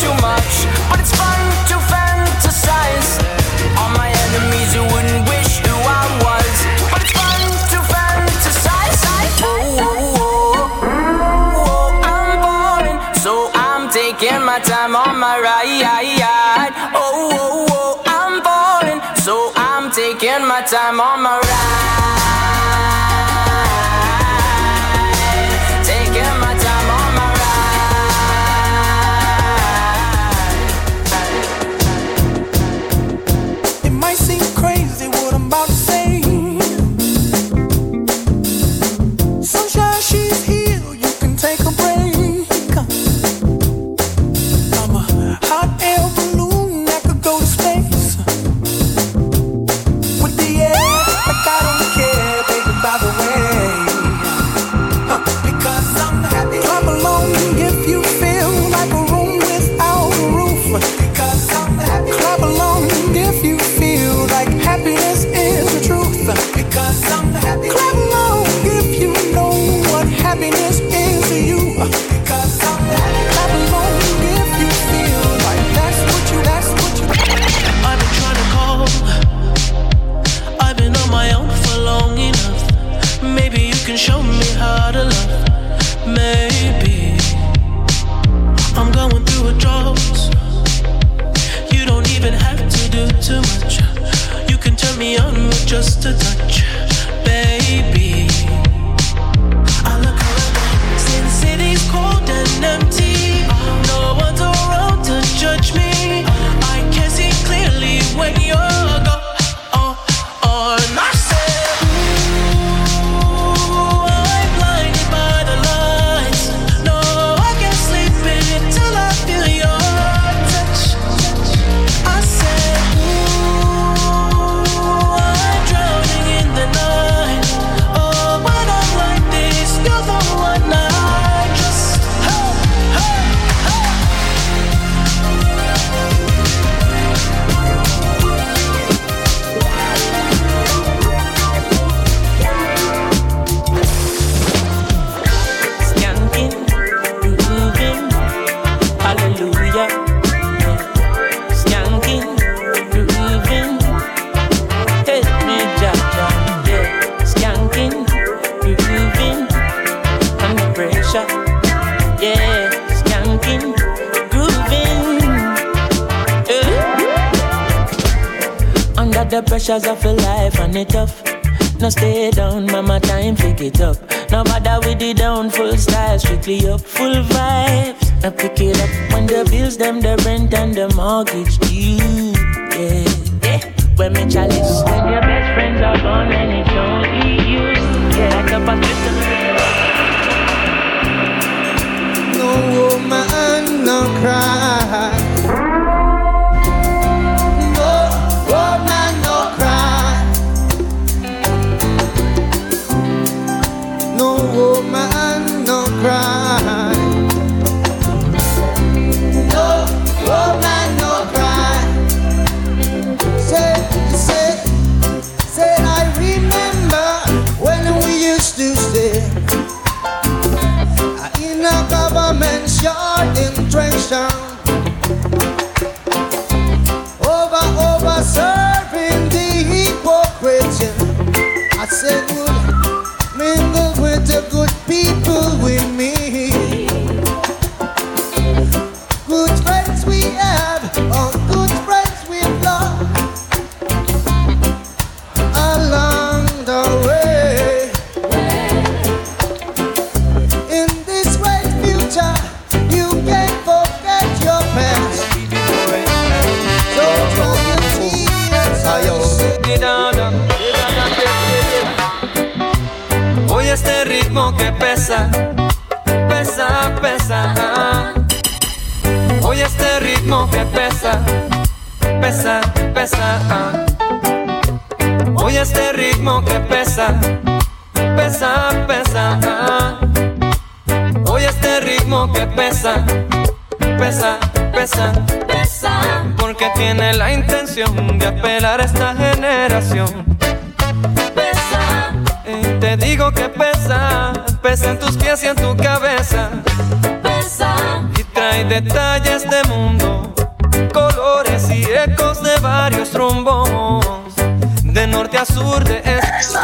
too much. Pick it up when the bills, them, the rent, and the mortgage due. Yeah, yeah. When me chalice, when your best friends are gone and it's only you. Yeah, like a bastard. No, woman. A esta generación. Pesa. Te digo que pesa, pesa en tus pies y en tu cabeza. Pesa. Y trae detalles de mundo, colores y ecos de varios rumbos. De norte a sur, de este.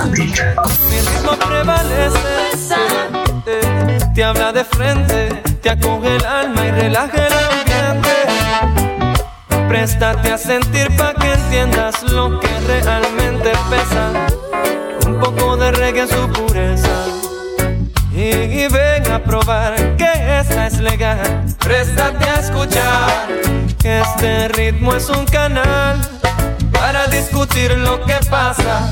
Mi ritmo prevalece. Eh, Te habla de frente, te acoge el alma y relaja el ambiente. Préstate a sentir pa' que entiendas lo que realmente pesa. Un poco de reggae en su pureza. Y, ven a probar que esta es legal. Préstate a escuchar que este ritmo es un canal para discutir lo que pasa.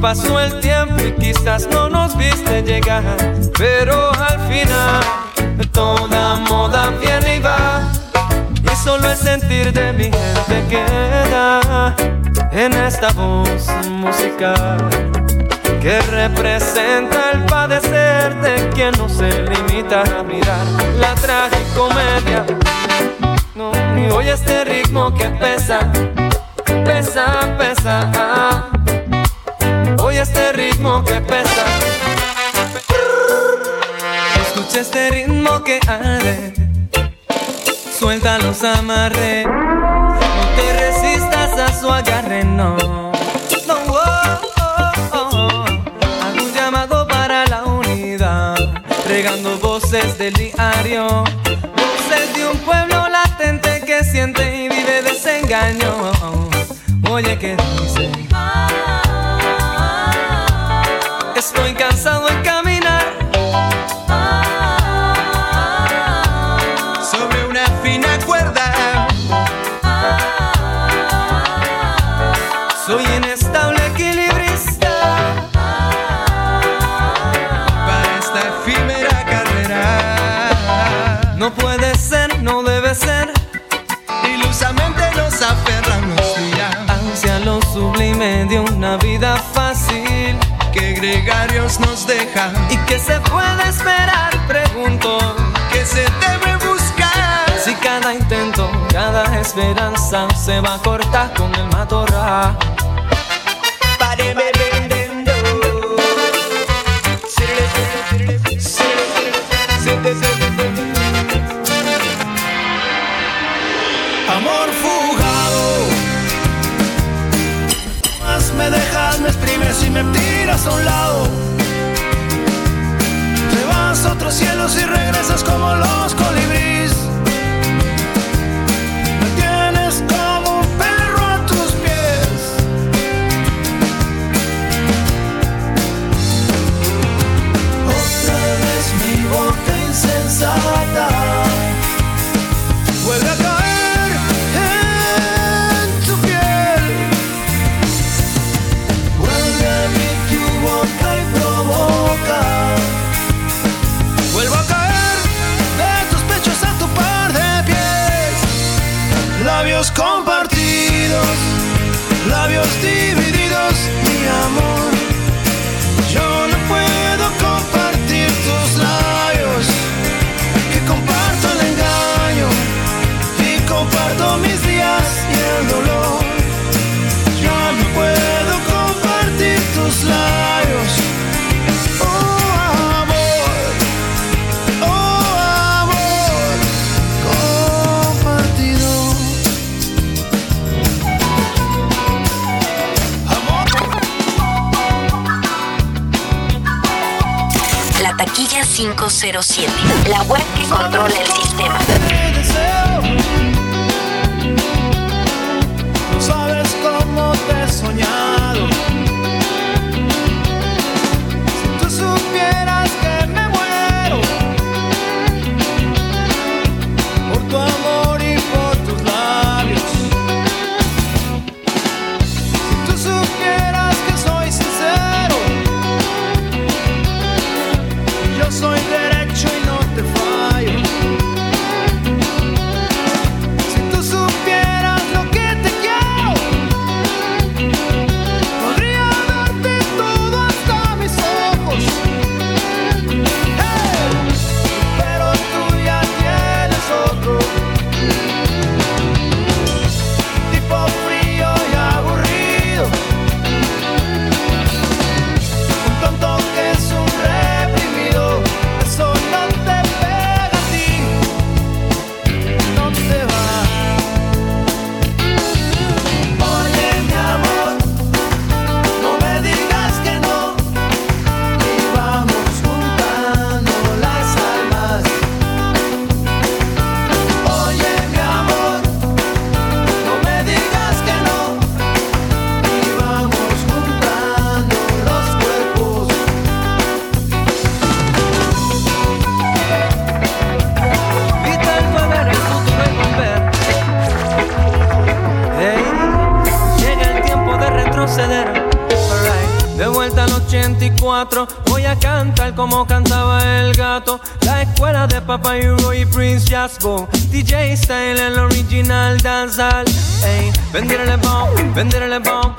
Pasó el tiempo y quizás no nos viste llegar, pero al final toda moda viene y va. Solo el sentir de mi gente queda en esta voz musical que representa el padecer de quien no se limita a mirar la tragicomedia. No, y oye este ritmo que pesa, pesa, pesa. Oye este ritmo que pesa. Escucha este ritmo que arde. Suelta los amarres. No te resistas a su agarre, no. No, oh, oh, oh. Hago un llamado para la unidad. Regando voces del diario. Voces de un pueblo latente que siente y vive desengaño. Oye, ¿qué dice? Estoy cansado gregarios nos dejan ¿Y qué se puede esperar? Pregunto que se debe buscar. Si cada intento, cada esperanza Se va a cortar con el matorral me tiras a un lado. Te vas a otros cielos y regresas como los colibríes. Amor. 507. La web que controla el sistema. DJ Style, el original danzal. Ey, venderle bomb, venderle bomb.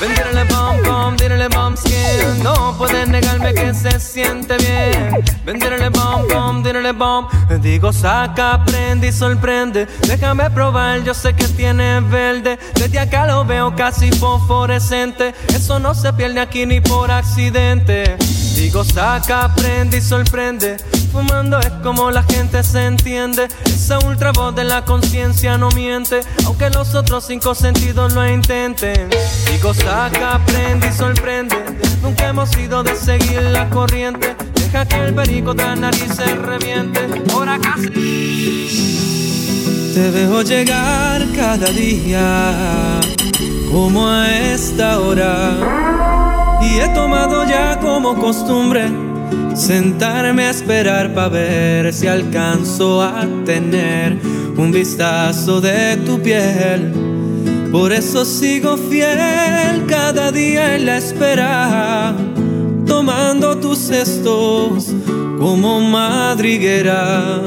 Venderle bomb, bomb, dirle bomb skin. No puedes negarme que se siente bien. Venderle bomb, bomb, dirle bomb. Digo, saca, prende y sorprende. Déjame probar, yo sé que tiene verde. Desde acá lo veo casi fosforescente. Eso no se pierde aquí ni por accidente. Digo, saca, prende y sorprende. Fumando es como la gente se entiende. Esa ultra voz de la conciencia no miente. Aunque los otros cinco sentidos lo intenten. Digo, saca, prende y sorprende. Nunca hemos ido de seguir la corriente. Deja que el perico de la nariz se reviente. Te veo llegar cada día, como a esta hora. Y he tomado ya como costumbre sentarme a esperar para ver si alcanzo a tener un vistazo de tu piel. Por eso sigo fiel cada día en la espera, tomando tus cestos como madriguera.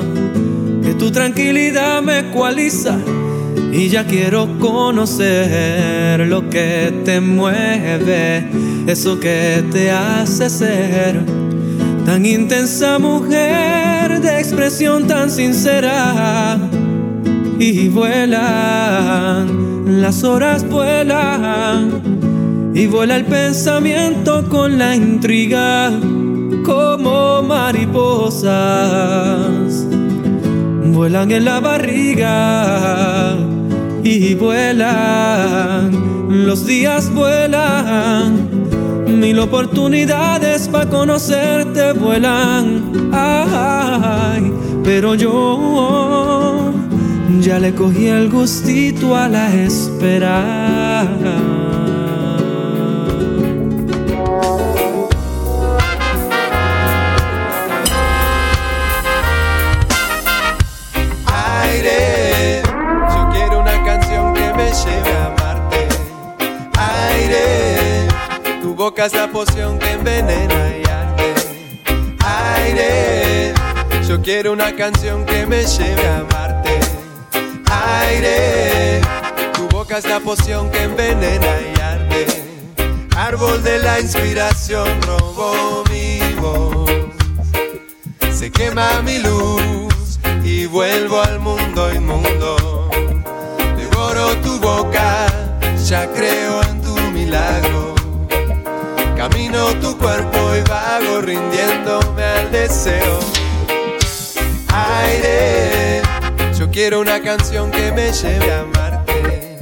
Que tu tranquilidad me ecualiza y ya quiero conocer lo que te mueve, eso que te hace ser tan intensa mujer de expresión tan sincera. Y vuelan, las horas vuelan, y vuela el pensamiento con la intriga como mariposas. Vuelan en la barriga y vuelan, los días vuelan, mil oportunidades para conocerte vuelan. Ay, pero yo ya le cogí el gustito a la espera. Boca es la poción que envenena y arde. Aire, yo quiero una canción que me lleve a amarte. Aire, tu boca es la poción que envenena y arde. Árbol de la inspiración robó mi voz. Se quema mi luz y vuelvo al mundo inmundo. Devoro tu boca, ya creo en tu milagro. Camino tu cuerpo y vago rindiéndome al deseo. Aire, yo quiero una canción que me lleve a amarte.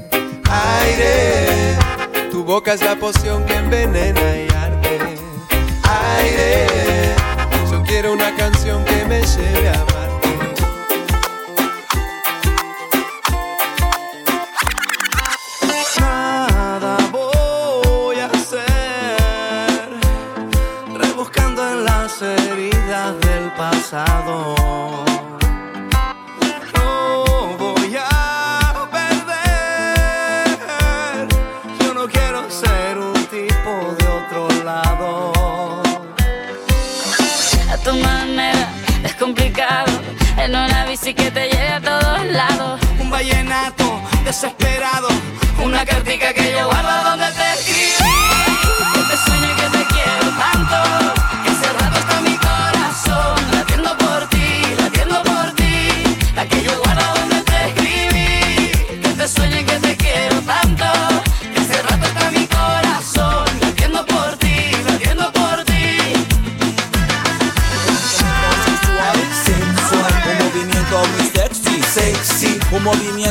Aire, tu boca es la poción que envenena y arde. Aire, yo quiero una canción que me lleve a amarte. Pasado. No voy a perder, yo no quiero ser un tipo de otro lado. A tu manera es complicado. En una bici que te lleve a todos lados. Un vallenato desesperado, Una cartica que yo guardo donde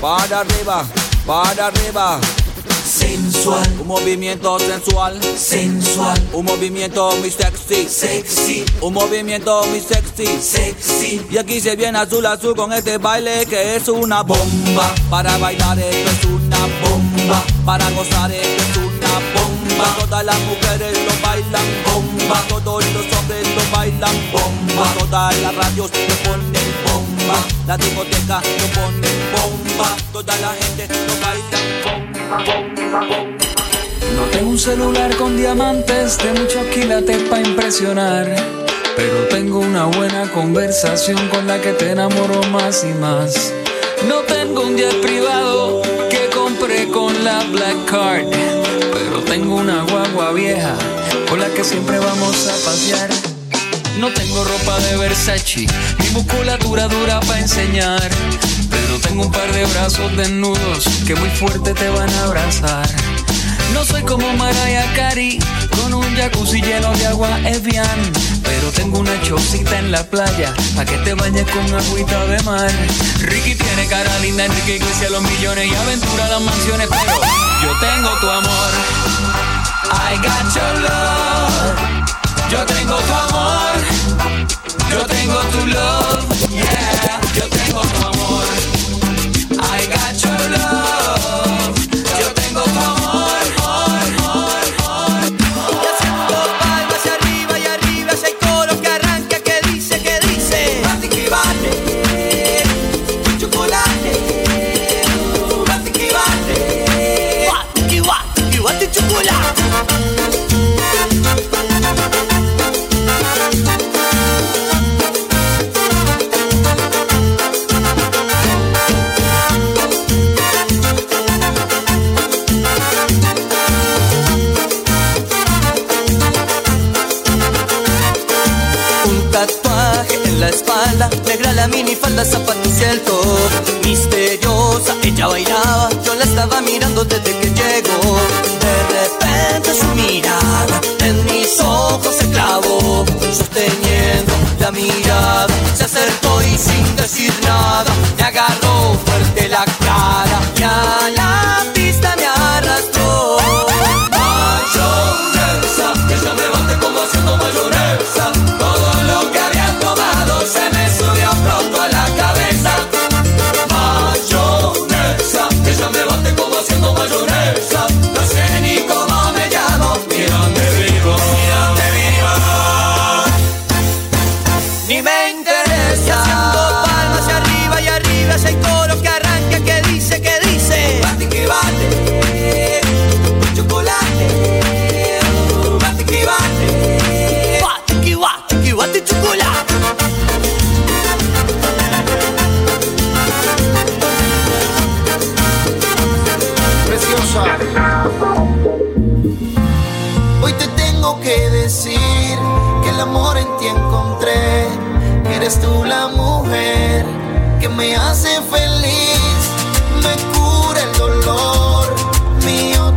para arriba, para arriba. Sensual, un movimiento sensual, sensual, un movimiento muy sexy, sexy, un movimiento muy sexy, sexy. Y aquí se viene azul azul con este baile que es una bomba. Para bailar esto es una bomba, para gozar esto es una bomba. Todas las mujeres lo bailan bomba, todos los hombres lo bailan bomba. Todas las radios lo ponen bomba, la discoteca lo ponen bomba. Toda la gente lo baila bomba. No tengo un celular con diamantes de muchos quilates para impresionar. Pero tengo una buena conversación con la que te enamoro más y más. No tengo un jet privado que compré con la Black Card. Pero tengo una guagua vieja con la que siempre vamos a pasear. No tengo ropa de Versace, ni musculatura dura para enseñar. Pero tengo un par de brazos desnudos que muy fuerte te van a abrazar. No soy como Mariah Carey, con un jacuzzi lleno de agua Evian. Pero tengo una chocita en la playa, pa' que te bañes con agüita de mar. Ricky tiene cara linda, Enrique Iglesias los millones y aventura las mansiones. Pero yo tengo tu amor. I got your love. Yo tengo tu amor. Yo tengo tu love. Yeah. Yo tengo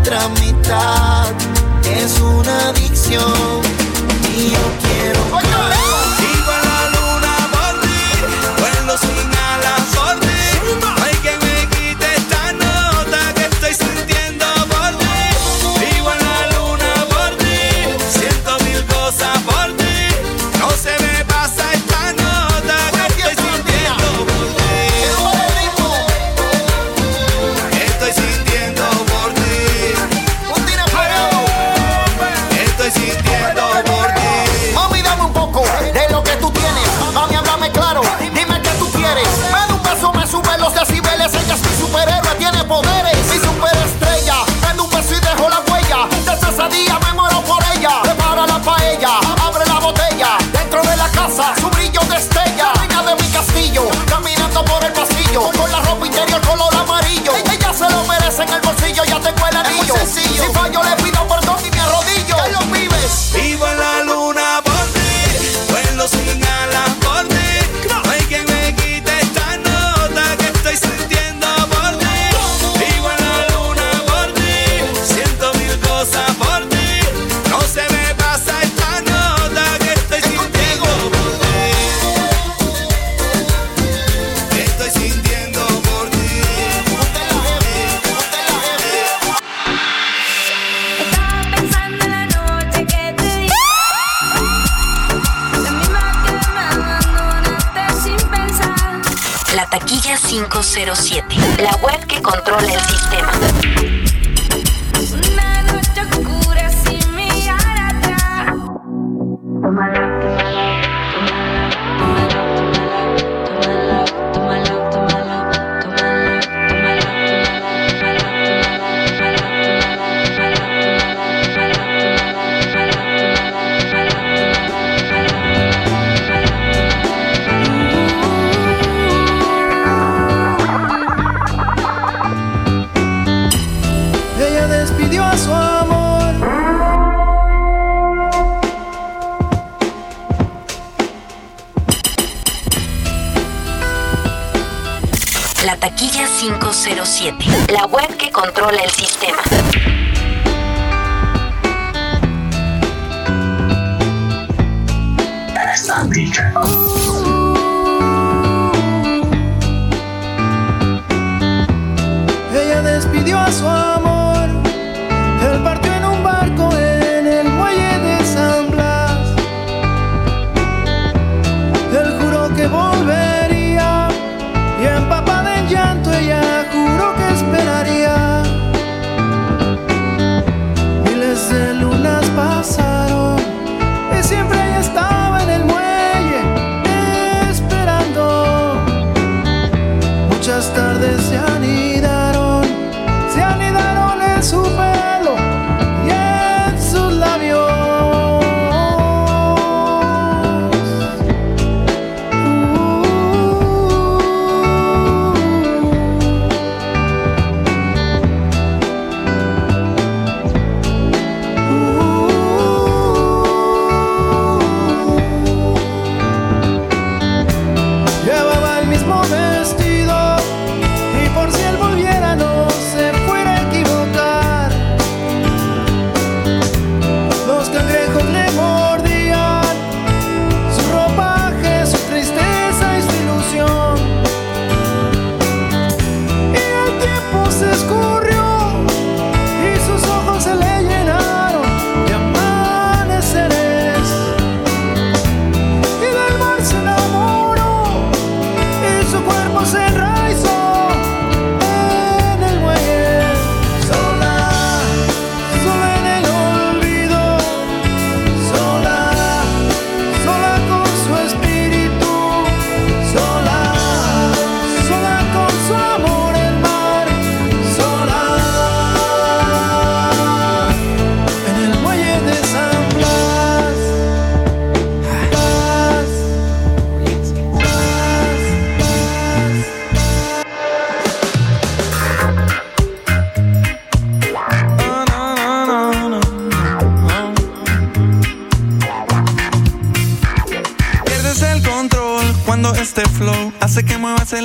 otra mitad es una adicción y yo quiero. see you. See fire, 507, la web que controla el sistema. 507, la web que controla el sistema. Ella despidió a su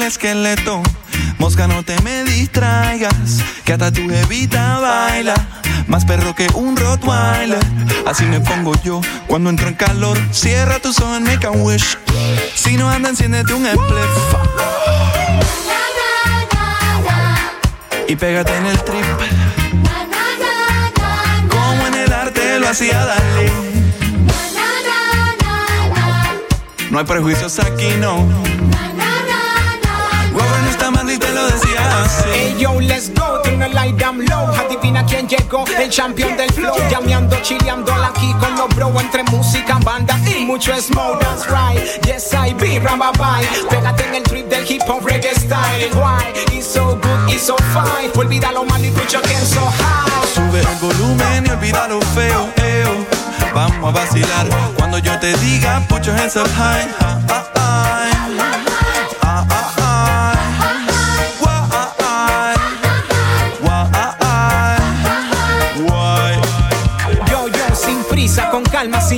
esqueleto. Mosca, no te me distraigas, que hasta tu jevita baila. Más perro que un Rottweiler. Así me pongo yo cuando entro en calor. Cierra tus ojos, make a wish. Si no anda, enciéndete un spliff. Y pégate en el trip. Como en el arte lo hacía Dalí. No hay prejuicios aquí, no. Hey yo, let's go, tengo el light down low. Adivina quién llegó, el champion del flow. Llameando, chileando aquí con los bro Entre música, banda y mucho smoke. That's right, yes I be, ramba bye. Pégate en el trip del hip hop reggae style. Why, it's so good, it's so fine. Olvida lo mal y escucha que so high. Sube el volumen y olvida lo feo, eo. Vamos a vacilar. Cuando yo te diga put your hands up high. Ah, ah. Ah,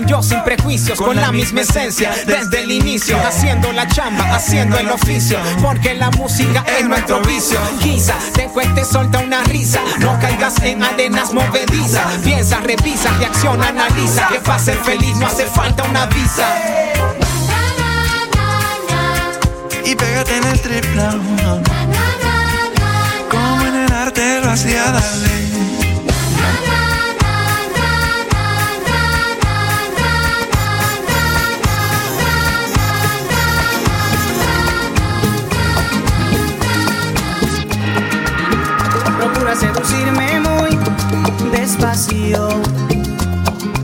yo, sin prejuicios Con la misma esencia, desde el inicio Haciendo la chamba, haciendo el oficio Porque la música es nuestro vicio. Quizá te cueste solta una risa No caigas en arenas movedizas. Piensa, revisa, reacciona, analiza. Que para ser feliz no hace falta una visa. Y pégate en el trip now. Como en el arte lo hacía darle.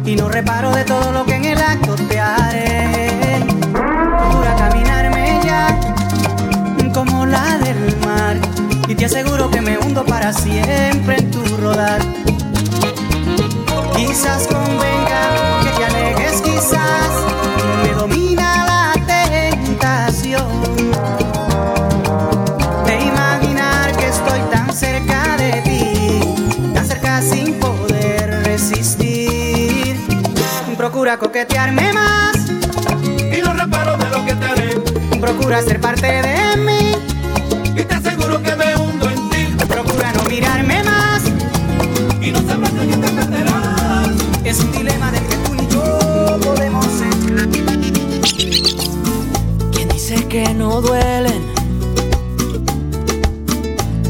Y no reparo de todo lo que Procura coquetearme más Y no reparo de lo que te haré. Procura ser parte de mí Y te aseguro que me hundo en ti. Procura no mirarme más Y no sabrás de quién te perderás. Es un dilema del que tú ni yo podemos ser ¿Quién dice que no duelen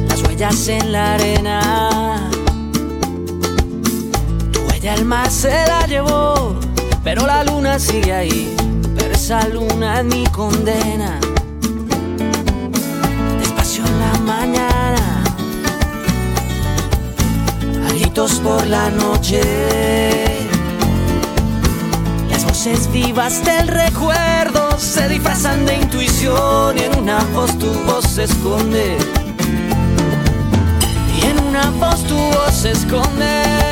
las huellas en la arena? Tu huella el mar se la llevó, pero la luna sigue ahí. Pero esa luna es mi condena. Despacio en la mañana, gritos por la noche. Las voces vivas del recuerdo se disfrazan de intuición y en una voz tu voz se esconde. Y en una voz tu voz se esconde.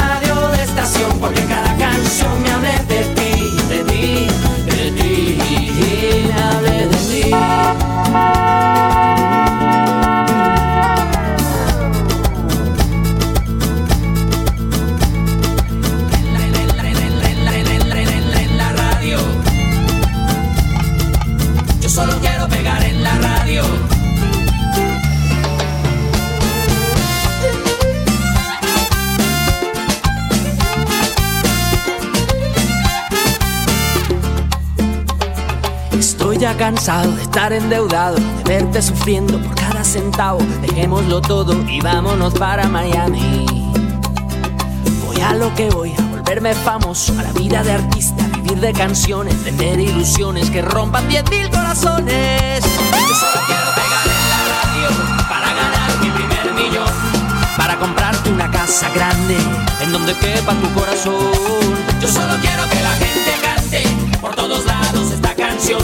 cansado de estar endeudado, de verte sufriendo por cada centavo. Dejémoslo todo y vámonos para Miami. Voy a lo que voy, a volverme famoso, a la vida de artista, vivir de canciones, tener ilusiones que rompan 10 mil corazones. Yo solo quiero pegar en la radio para ganar mi primer millón, para comprarte una casa grande en donde quepa tu corazón. Yo solo quiero que la gente cante por todos lados esta canción.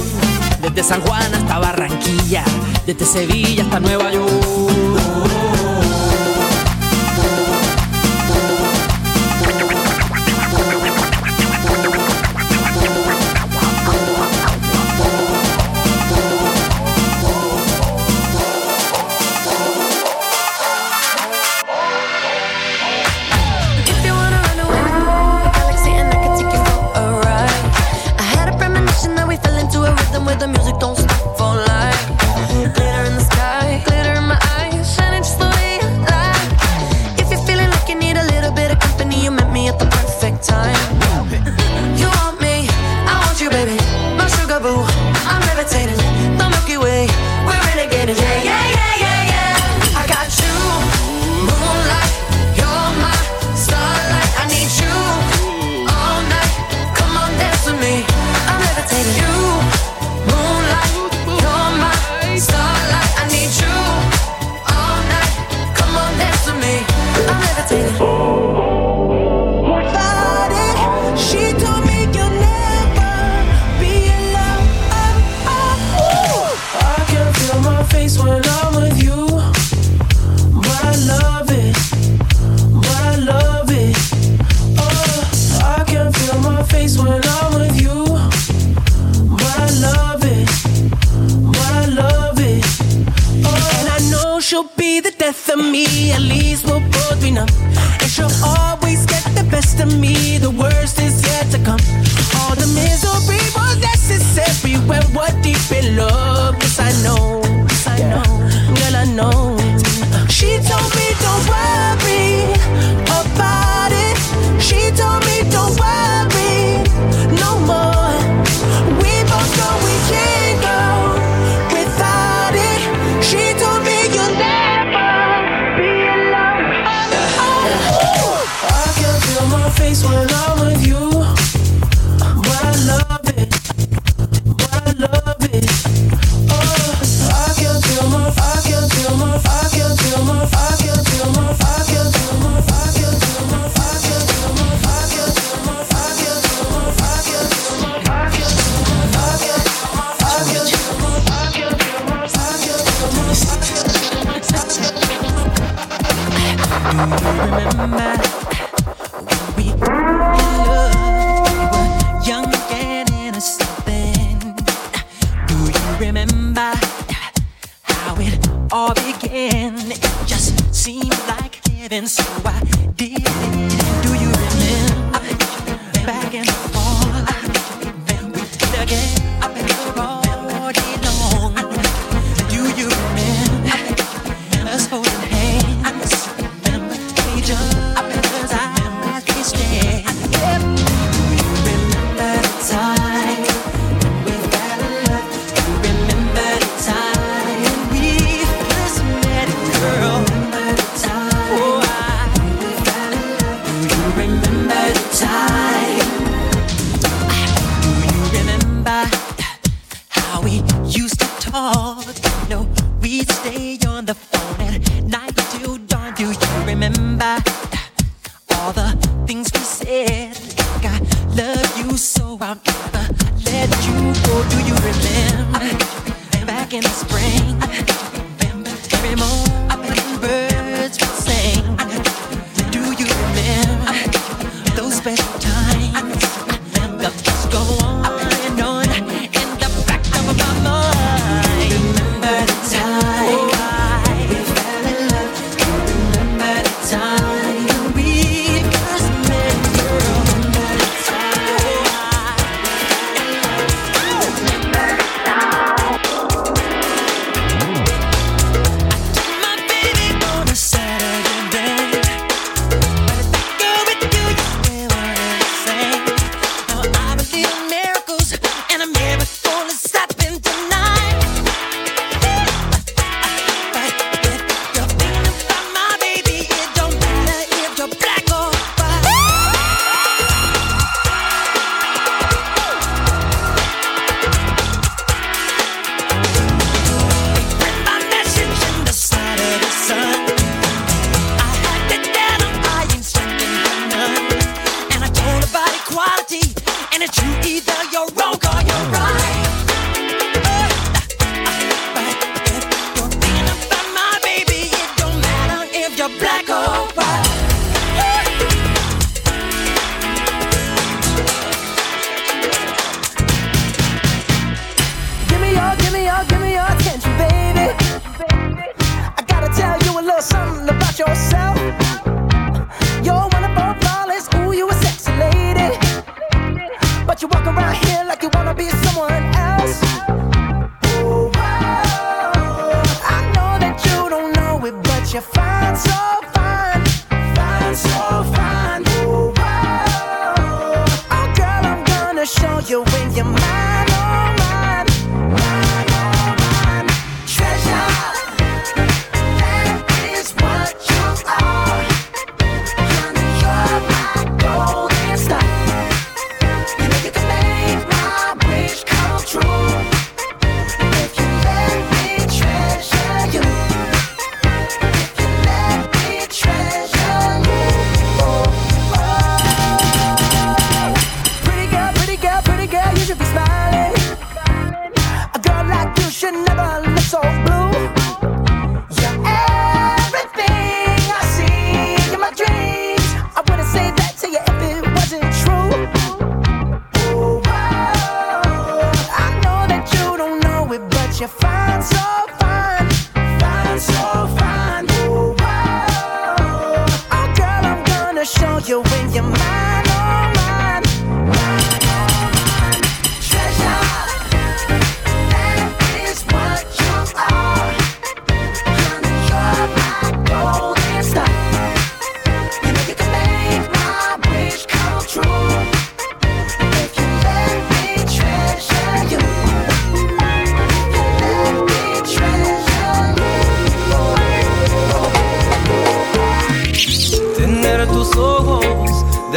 Desde San Juan hasta Barranquilla, desde Sevilla hasta Nueva York. ali smo podvina.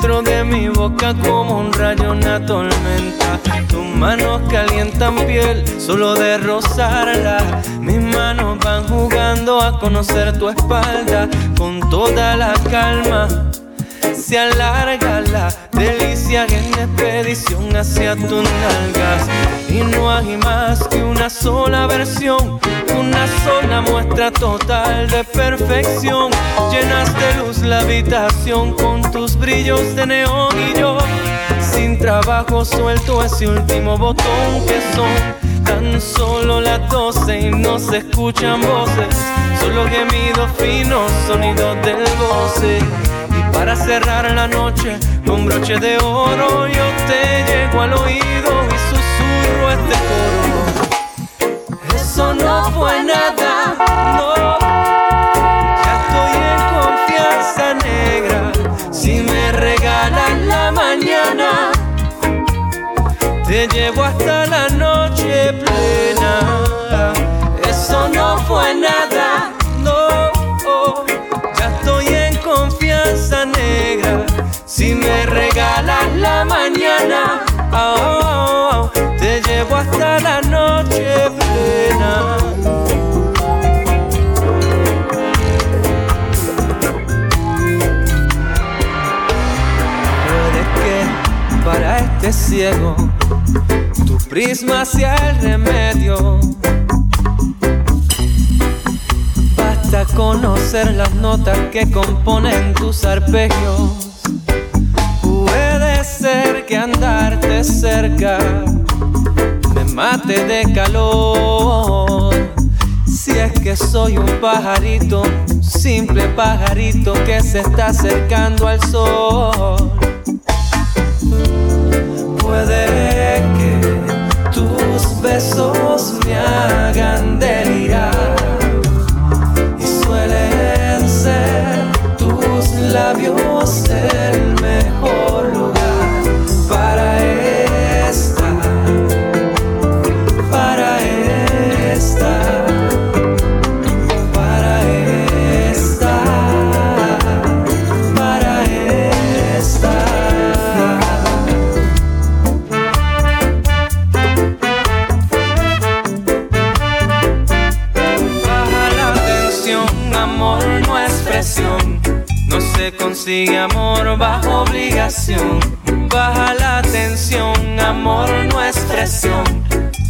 dentro de mi boca como un rayo, una tormenta. Tus manos calientan piel solo de rozarla. Mis manos van jugando a conocer tu espalda con toda la calma se alarga la delicia en expedición hacia tus nalgas. Y no hay más que una sola versión, una sola muestra total de perfección. Llenas de luz la habitación con tus brillos de neón y yo. Sin trabajo suelto ese último botón que son tan solo las doce y no se escuchan voces, solo gemidos finos, sonidos del goce. Para cerrar la noche con broche de oro yo te llego al oído y este coro. Eso no fue nada, no. Ya estoy en confianza negra. Si me regalan la mañana, te llevo hasta la noche plena. Eso no fue nada, no. Ya estoy en confianza negra. Si me regalas llevo hasta la noche plena. Puede que para este ciego tu prisma sea el remedio. Basta conocer las notas que componen tus arpegios. Puede ser que andarte cerca mate de calor. Si es que soy un pajarito, simple pajarito que se está acercando al sol. Puede que tus besos me hagan delirar y suelen ser tus labios el consigue amor bajo obligación. Baja la tensión, amor no es presión.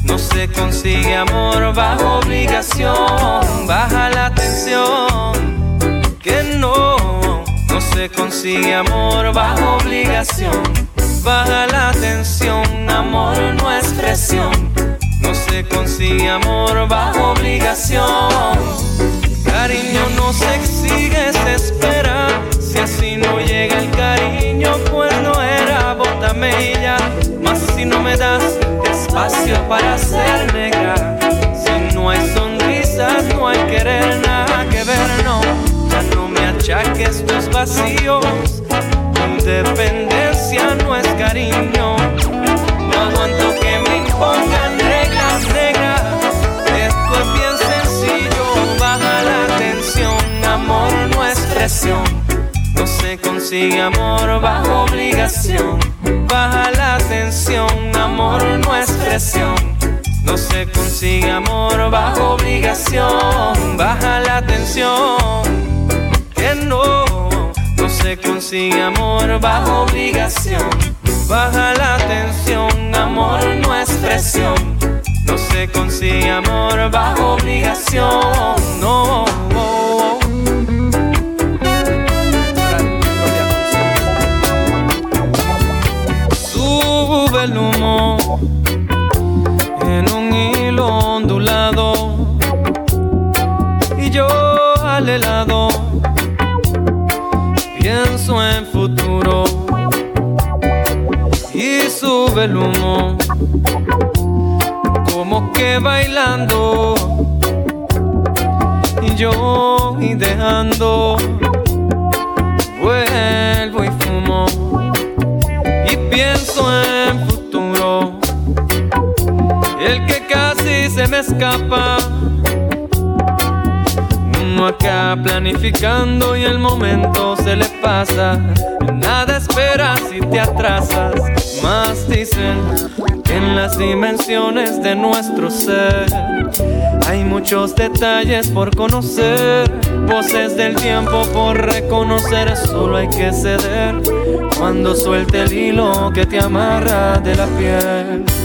No se consigue amor bajo obligación. Baja la tensión, que no. No se consigue amor bajo obligación. Baja la tensión, amor no es presión. No se consigue amor bajo obligación. Cariño no se exige, se. Si no llega el cariño, pues no era bótame y ya. Más si no me das espacio para ser negra. Si no hay sonrisas, no hay querer, nada que ver, no. Ya no me achaques tus vacíos. Tu dependencia no es cariño. No aguanto que me impongan reglas negras. Esto es bien sencillo. Baja la tensión, amor no es presión. Consigue amor bajo obligación. Baja la tensión, amor no es presión. No se consigue amor bajo obligación. Baja la tensión, que no. No se consigue amor bajo obligación. Baja la tensión, amor no es presión. No se consigue amor bajo obligación. No. El en un hilo ondulado. Y yo al helado pienso en futuro. Y sube el humo bailando. Y yo y dejando. Vuelvo y fumo. Y pienso en se me escapa. Uno acá planificando y el momento se le pasa. Nada espera si te atrasas. Más dicen que en las dimensiones de nuestro ser hay muchos detalles por conocer. Voces del tiempo por reconocer. Solo hay que ceder cuando suelte el hilo que te amarra de la piel.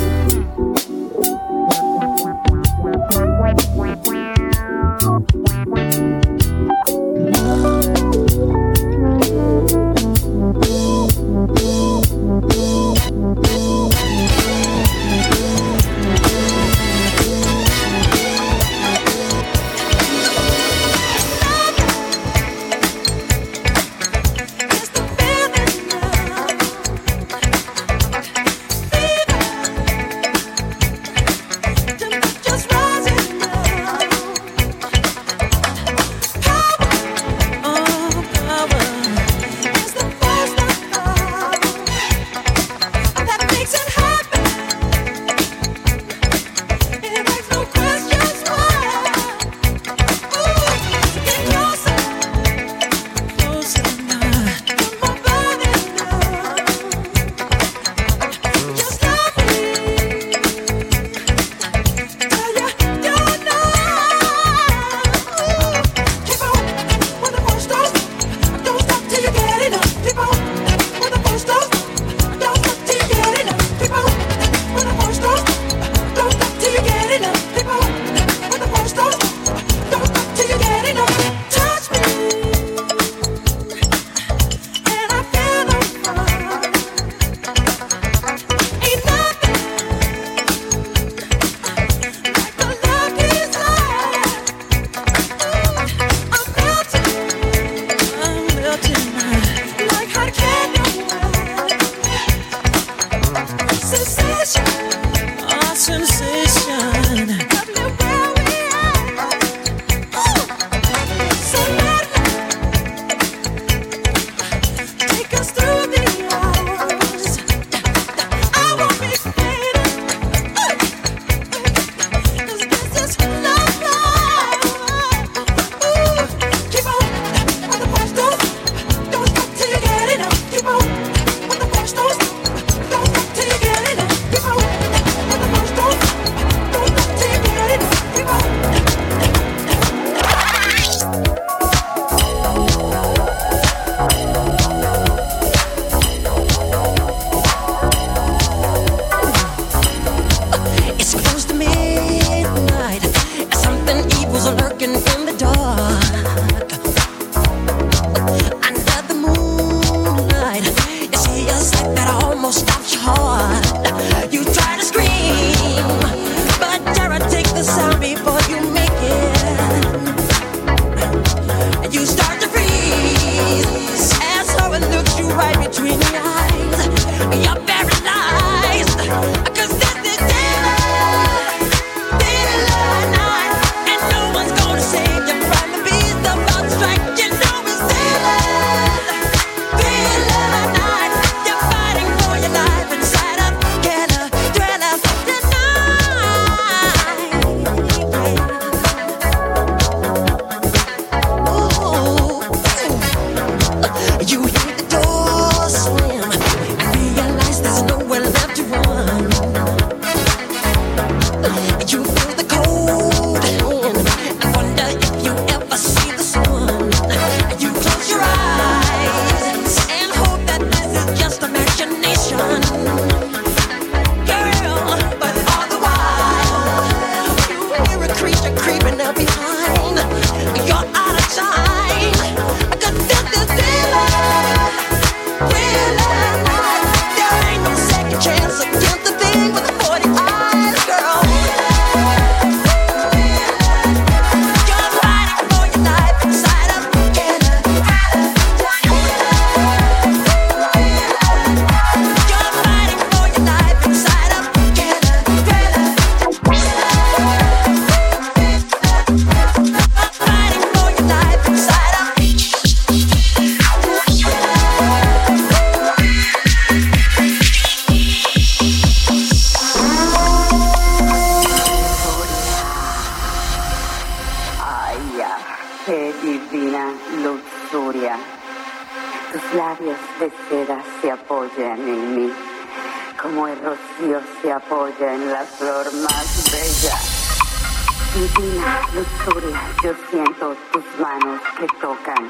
Que tocan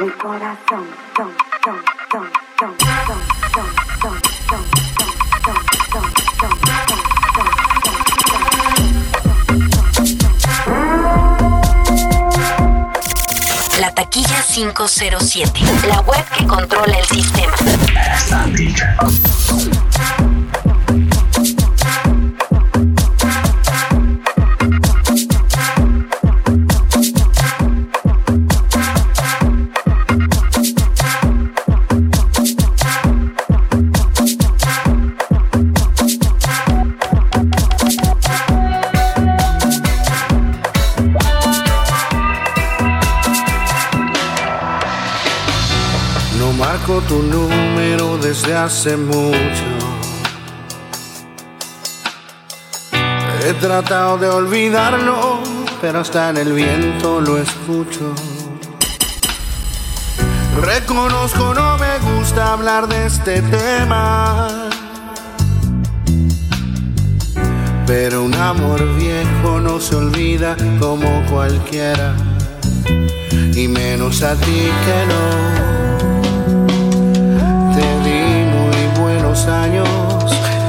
mi corazón, ton, ton, ton, ton, ton, ton, ton, ton, ton, ton, ton, ton, La taquilla 507, la web que controla el sistema. Hace mucho. He tratado de olvidarlo, pero hasta en el viento lo escucho. Reconozco no me gusta hablar de este tema. Pero un amor viejo no se olvida como cualquiera. Y menos a ti que no. Años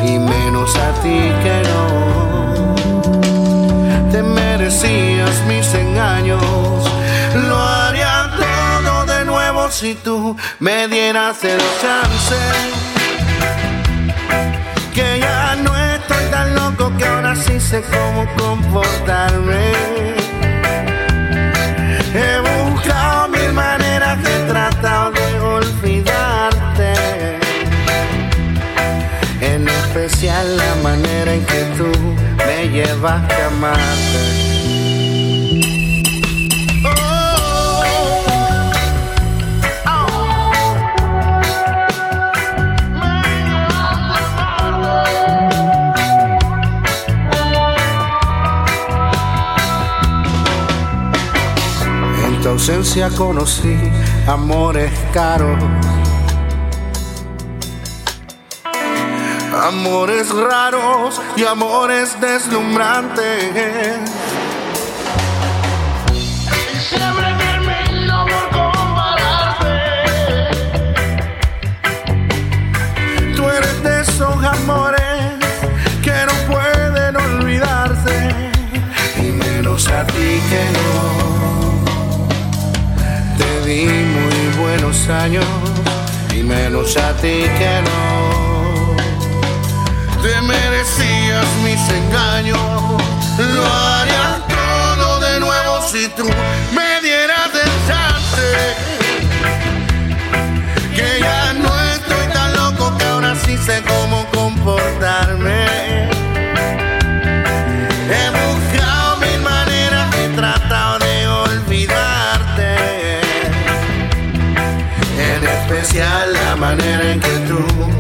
y menos a ti que no. Te merecías mis engaños. Lo haría todo de nuevo si tú me dieras el chance. Que ya no estoy tan loco que ahora sí sé cómo comportarme. La manera en que tú me llevaste a amarte. Ausencia conocí amores caros. Amores raros y amores deslumbrantes. Siempre termino por compararte. Tú eres de esos amores que no pueden olvidarse. Y menos a ti que no. Te di muy buenos años y menos a ti que no. Te merecías mis engaños, lo haría todo de nuevo si tú me dieras el chance. Que ya no estoy tan loco que ahora sí sé cómo comportarme. He buscado mil maneras, he tratado de olvidarte. En especial la manera en que tú,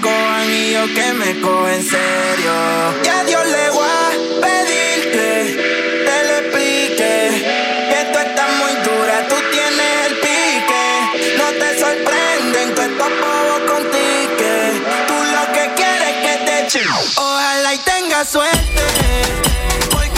cojan que me cojo en serio. Y Dios le voy a pedir te lo explique. Que tú estás muy dura, tú tienes el pique. No te sorprenden tú estos bobos con que Tú lo que quieres es que te chico. Ojalá y tengas suerte. Porque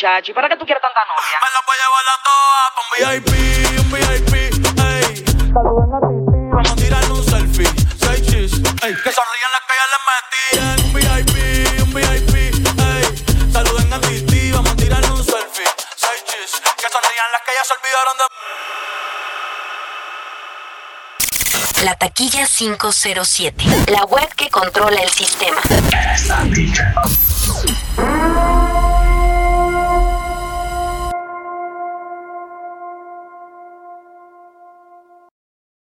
Muchacho. ¿Y para qué tú quieres tanta novia? Me la voy a llevar a todas pa' un VIP, un VIP, ey. Saluden a Titi, vamos a tirar un selfie. Seis chis, ey. Que sonrían las que ya les metían. Un VIP, un VIP, ey. Saluden a Titi, vamos a tirar un selfie. Seis chis, que sonrían las que ya se olvidaron de... La taquilla 507. La web que controla el sistema.